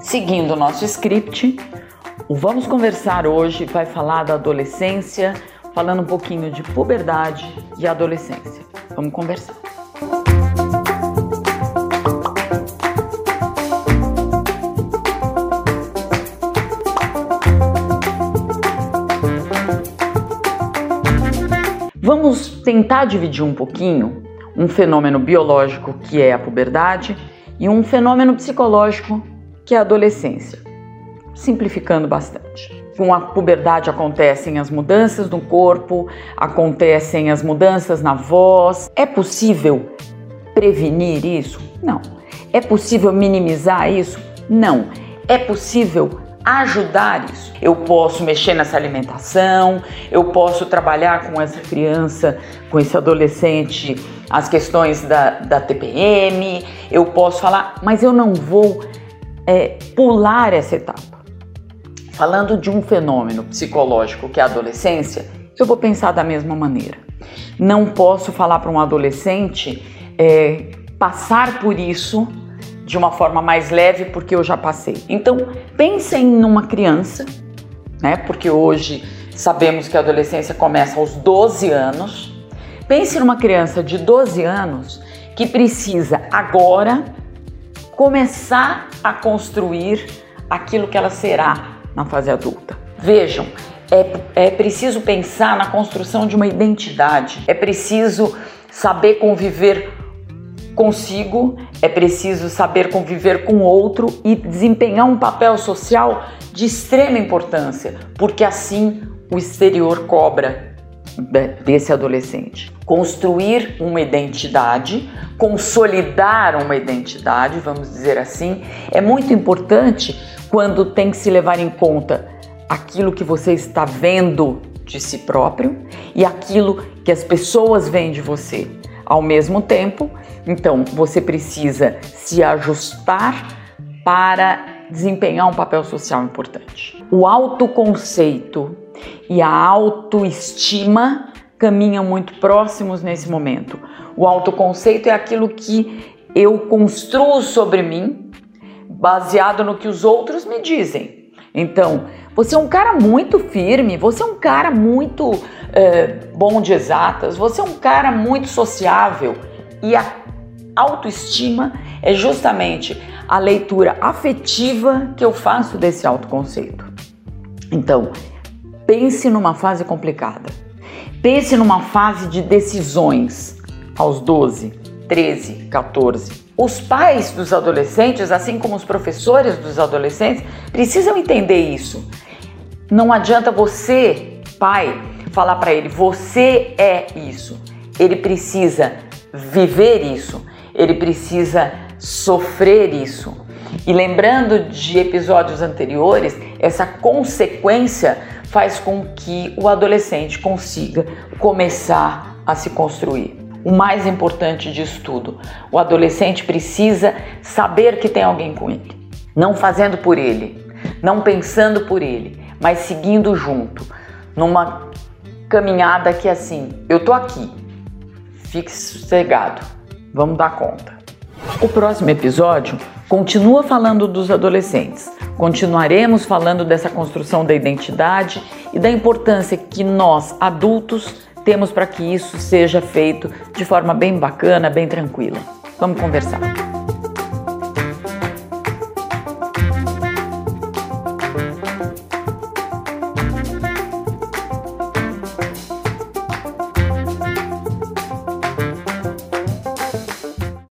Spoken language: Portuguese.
Seguindo o nosso script, o Vamos Conversar hoje vai falar da adolescência, falando um pouquinho de puberdade e adolescência. Vamos conversar. Vamos tentar dividir um pouquinho um fenômeno biológico que é a puberdade e um fenômeno psicológico que é a adolescência. Simplificando bastante. Com a puberdade acontecem as mudanças no corpo, acontecem as mudanças na voz. É possível prevenir isso? Não. É possível minimizar isso? Não. É possível ajudar isso. Eu posso mexer nessa alimentação, eu posso trabalhar com essa criança, com esse adolescente, as questões da, da TPM, eu posso falar, mas eu não vou é, pular essa etapa. Falando de um fenômeno psicológico que é a adolescência, eu vou pensar da mesma maneira. Não posso falar para um adolescente é, passar por isso de uma forma mais leve porque eu já passei. Então, pensem numa criança, né? Porque hoje sabemos que a adolescência começa aos 12 anos. Pense numa criança de 12 anos que precisa agora começar a construir aquilo que ela será na fase adulta. Vejam, é, é preciso pensar na construção de uma identidade, é preciso saber conviver consigo, é preciso saber conviver com outro e desempenhar um papel social de extrema importância, porque assim o exterior cobra desse adolescente. Construir uma identidade, consolidar uma identidade, vamos dizer assim, é muito importante quando tem que se levar em conta aquilo que você está vendo de si próprio e aquilo que as pessoas veem de você. Ao mesmo tempo, então você precisa se ajustar para desempenhar um papel social importante. O autoconceito e a autoestima caminham muito próximos nesse momento. O autoconceito é aquilo que eu construo sobre mim baseado no que os outros me dizem. Então, você é um cara muito firme, você é um cara muito é, bom de exatas, você é um cara muito sociável e a autoestima é justamente a leitura afetiva que eu faço desse autoconceito. Então, pense numa fase complicada. Pense numa fase de decisões aos 12, 13, 14, os pais dos adolescentes, assim como os professores dos adolescentes, precisam entender isso. Não adianta você, pai, falar para ele: você é isso. Ele precisa viver isso. Ele precisa sofrer isso. E lembrando de episódios anteriores, essa consequência faz com que o adolescente consiga começar a se construir o mais importante disso tudo. O adolescente precisa saber que tem alguém com ele, não fazendo por ele, não pensando por ele, mas seguindo junto, numa caminhada que é assim, eu tô aqui, fique sossegado, vamos dar conta. O próximo episódio continua falando dos adolescentes. Continuaremos falando dessa construção da identidade e da importância que nós, adultos, temos para que isso seja feito de forma bem bacana, bem tranquila. Vamos conversar.